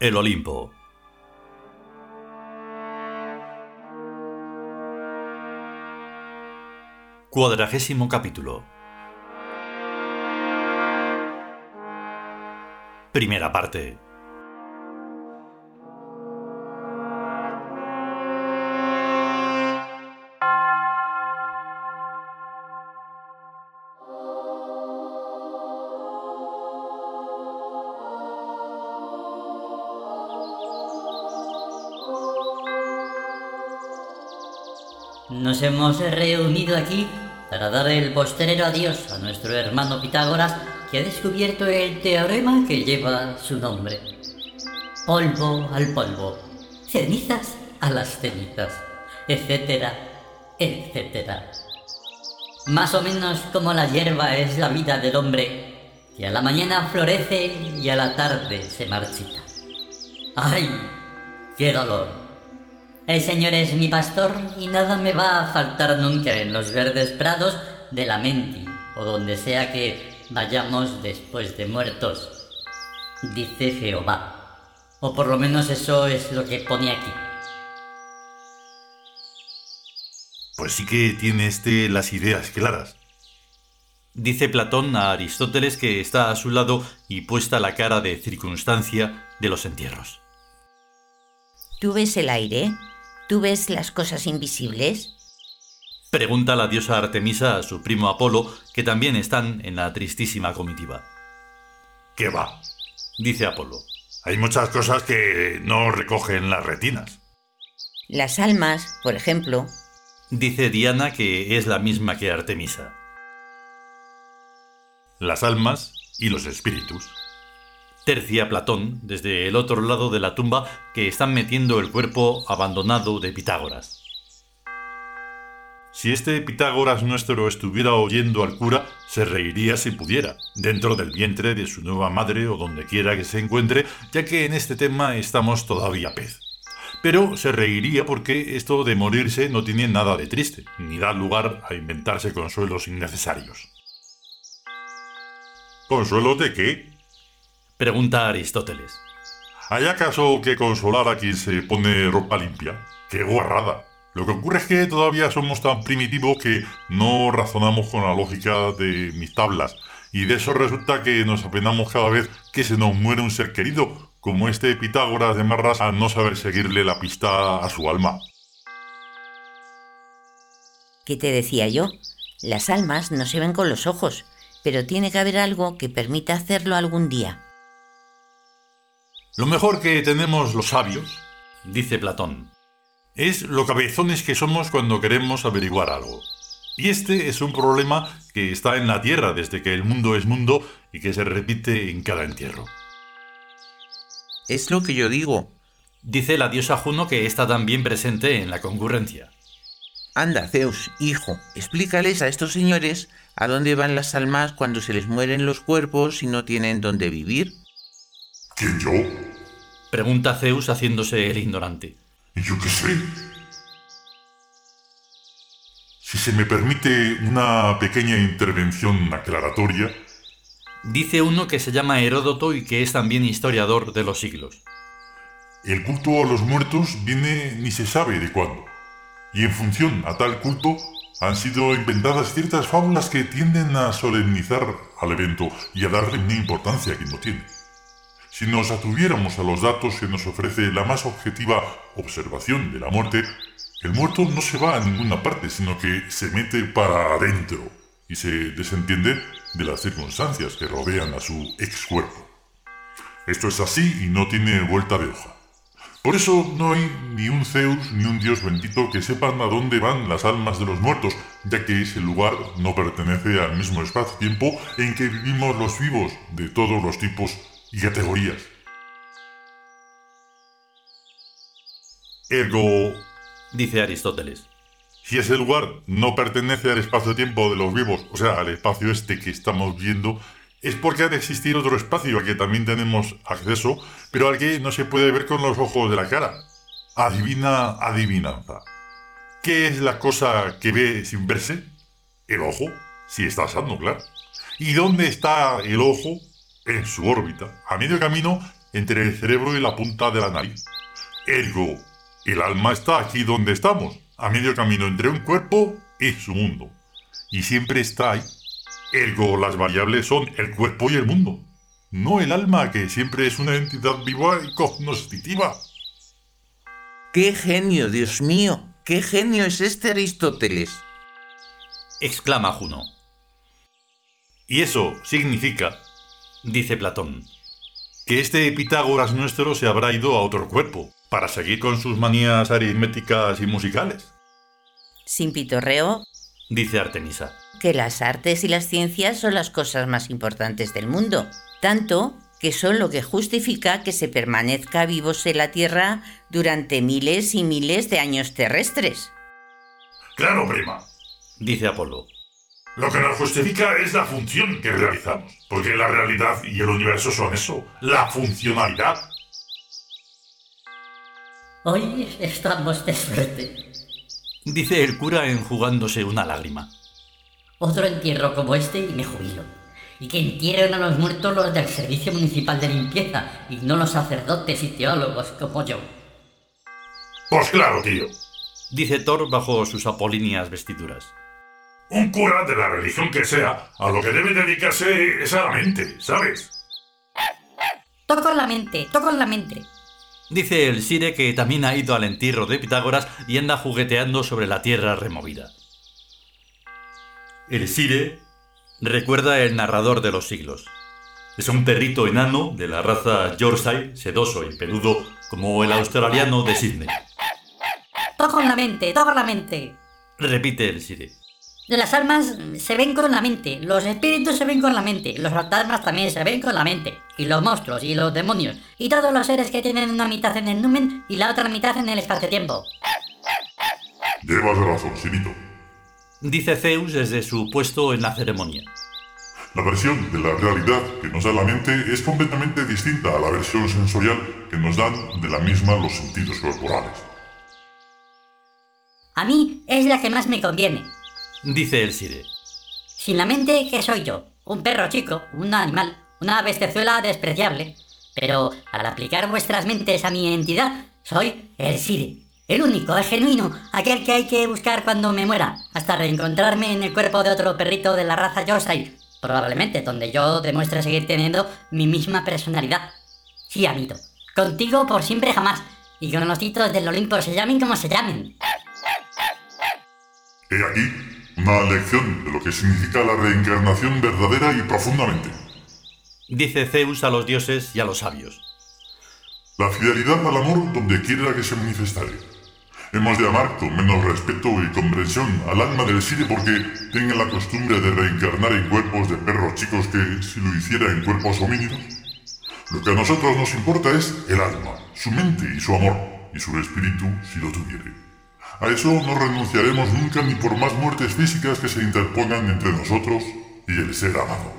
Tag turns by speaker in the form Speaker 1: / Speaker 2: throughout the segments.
Speaker 1: El Olimpo. Cuadragésimo capítulo. Primera parte.
Speaker 2: Nos hemos reunido aquí para dar el postrero adiós a nuestro hermano Pitágoras, que ha descubierto el teorema que lleva su nombre. Polvo al polvo, cenizas a las cenizas, etcétera, etcétera. Más o menos como la hierba es la vida del hombre, que a la mañana florece y a la tarde se marchita. ¡Ay! ¡Qué dolor! El Señor es mi pastor y nada me va a faltar nunca en los verdes prados de la Menti o donde sea que vayamos después de muertos, dice Jehová. O por lo menos eso es lo que pone aquí.
Speaker 3: Pues sí que tiene este las ideas claras.
Speaker 1: Dice Platón a Aristóteles que está a su lado y puesta la cara de circunstancia de los entierros.
Speaker 4: ¿Tú ves el aire? ¿Tú ves las cosas invisibles?
Speaker 1: Pregunta la diosa Artemisa a su primo Apolo, que también están en la tristísima comitiva.
Speaker 3: ¿Qué va?
Speaker 1: Dice Apolo.
Speaker 3: Hay muchas cosas que no recogen las retinas.
Speaker 4: Las almas, por ejemplo.
Speaker 1: Dice Diana que es la misma que Artemisa.
Speaker 3: Las almas y los espíritus
Speaker 1: tercia Platón desde el otro lado de la tumba que están metiendo el cuerpo abandonado de Pitágoras.
Speaker 3: Si este Pitágoras nuestro estuviera oyendo al cura, se reiría si pudiera, dentro del vientre de su nueva madre o donde quiera que se encuentre, ya que en este tema estamos todavía pez. Pero se reiría porque esto de morirse no tiene nada de triste, ni da lugar a inventarse consuelos innecesarios. ¿Consuelos de qué?
Speaker 1: Pregunta Aristóteles.
Speaker 3: ¿Hay acaso que consolar a quien se pone ropa limpia? ¡Qué guarrada! Lo que ocurre es que todavía somos tan primitivos que no razonamos con la lógica de mis tablas, y de eso resulta que nos apenamos cada vez que se nos muere un ser querido, como este Pitágoras de Marras a no saber seguirle la pista a su alma.
Speaker 4: ¿Qué te decía yo? Las almas no se ven con los ojos, pero tiene que haber algo que permita hacerlo algún día.
Speaker 3: Lo mejor que tenemos los sabios,
Speaker 1: dice Platón,
Speaker 3: es lo cabezones que somos cuando queremos averiguar algo. Y este es un problema que está en la Tierra desde que el mundo es mundo y que se repite en cada entierro.
Speaker 5: Es lo que yo digo,
Speaker 1: dice la diosa Juno que está también presente en la concurrencia.
Speaker 5: Anda, Zeus, hijo, explícales a estos señores a dónde van las almas cuando se les mueren los cuerpos y no tienen dónde vivir.
Speaker 3: ¿Quién yo?
Speaker 1: Pregunta Zeus haciéndose el ignorante.
Speaker 3: ¿Y yo qué sé? Si se me permite una pequeña intervención aclaratoria.
Speaker 1: Dice uno que se llama Heródoto y que es también historiador de los siglos.
Speaker 3: El culto a los muertos viene ni se sabe de cuándo. Y en función a tal culto han sido inventadas ciertas fábulas que tienden a solemnizar al evento y a darle una importancia que no tiene. Si nos atuviéramos a los datos que nos ofrece la más objetiva observación de la muerte, el muerto no se va a ninguna parte, sino que se mete para adentro y se desentiende de las circunstancias que rodean a su ex cuerpo. Esto es así y no tiene vuelta de hoja. Por eso no hay ni un Zeus ni un dios bendito que sepan a dónde van las almas de los muertos, ya que ese lugar no pertenece al mismo espacio-tiempo en que vivimos los vivos de todos los tipos y categorías. Ergo,
Speaker 1: dice Aristóteles,
Speaker 3: si ese lugar no pertenece al espacio-tiempo de los vivos, o sea, al espacio este que estamos viendo, es porque ha de existir otro espacio al que también tenemos acceso, pero al que no se puede ver con los ojos de la cara. Adivina adivinanza. ¿Qué es la cosa que ve sin verse? El ojo, si está sano, claro. ¿Y dónde está el ojo? En su órbita, a medio camino entre el cerebro y la punta de la nariz. Ergo, el alma está aquí donde estamos, a medio camino entre un cuerpo y su mundo. Y siempre está ahí. Ergo, las variables son el cuerpo y el mundo, no el alma, que siempre es una entidad viva y cognoscitiva.
Speaker 5: ¡Qué genio, Dios mío! ¡Qué genio es este Aristóteles!
Speaker 1: exclama Juno. Y eso significa, dice Platón, que este Pitágoras nuestro se habrá ido a otro cuerpo para seguir con sus manías aritméticas y musicales.
Speaker 4: Sin pitorreo,
Speaker 1: dice Artemisa.
Speaker 4: Que las artes y las ciencias son las cosas más importantes del mundo, tanto que son lo que justifica que se permanezca vivos en la Tierra durante miles y miles de años terrestres.
Speaker 3: Claro, prima,
Speaker 1: dice Apolo.
Speaker 3: Lo que nos justifica es la función que realizamos, porque la realidad y el universo son eso, la funcionalidad.
Speaker 2: Hoy estamos de suerte,
Speaker 1: dice el cura enjugándose una lágrima.
Speaker 2: Otro entierro como este y me jubilo. Y que entierren a los muertos los del Servicio Municipal de Limpieza y no los sacerdotes y teólogos como yo.
Speaker 3: Pues claro, tío,
Speaker 1: dice Thor bajo sus apolíneas vestiduras.
Speaker 3: Un cura de la religión que sea, a lo que debe dedicarse es a la mente, ¿sabes?
Speaker 2: Toco la mente, toco la mente.
Speaker 1: Dice el Sire que también ha ido al entierro de Pitágoras y anda jugueteando sobre la tierra removida. El Sire recuerda el narrador de los siglos. Es un perrito enano de la raza Yorkshire, sedoso y peludo como el australiano de Sydney.
Speaker 2: Toco la mente, toco la mente.
Speaker 1: Repite el Sire.
Speaker 2: Las almas se ven con la mente, los espíritus se ven con la mente, los fantasmas también se ven con la mente, y los monstruos y los demonios, y todos los seres que tienen una mitad en el numen y la otra mitad en el espacio-tiempo.
Speaker 3: Llevas razón, Sirito.
Speaker 1: Dice Zeus desde su puesto en la ceremonia.
Speaker 3: La versión de la realidad que nos da la mente es completamente distinta a la versión sensorial que nos dan de la misma los sentidos corporales.
Speaker 2: A mí es la que más me conviene,
Speaker 1: dice el Sire.
Speaker 2: Sin la mente, ¿qué soy yo? Un perro chico, un animal, una bestezuela despreciable. Pero al aplicar vuestras mentes a mi entidad, soy el Sire. El único, el genuino, aquel que hay que buscar cuando me muera, hasta reencontrarme en el cuerpo de otro perrito de la raza Yorkshire, probablemente donde yo demuestre seguir teniendo mi misma personalidad. Sí, amito, contigo por siempre jamás, y con los títulos del Olimpo se llamen como se llamen.
Speaker 3: He aquí una lección de lo que significa la reencarnación verdadera y profundamente.
Speaker 1: Dice Zeus a los dioses y a los sabios.
Speaker 3: La fidelidad al amor donde quiera que se manifestare. Hemos de amar con menos respeto y comprensión al alma del Sire porque tenga la costumbre de reencarnar en cuerpos de perros chicos que si lo hiciera en cuerpos homínidos. Lo que a nosotros nos importa es el alma, su mente y su amor, y su espíritu si lo tuviere. A eso no renunciaremos nunca ni por más muertes físicas que se interpongan entre nosotros y el ser amado.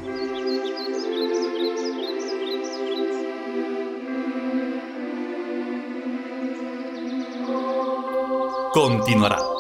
Speaker 1: Continuará.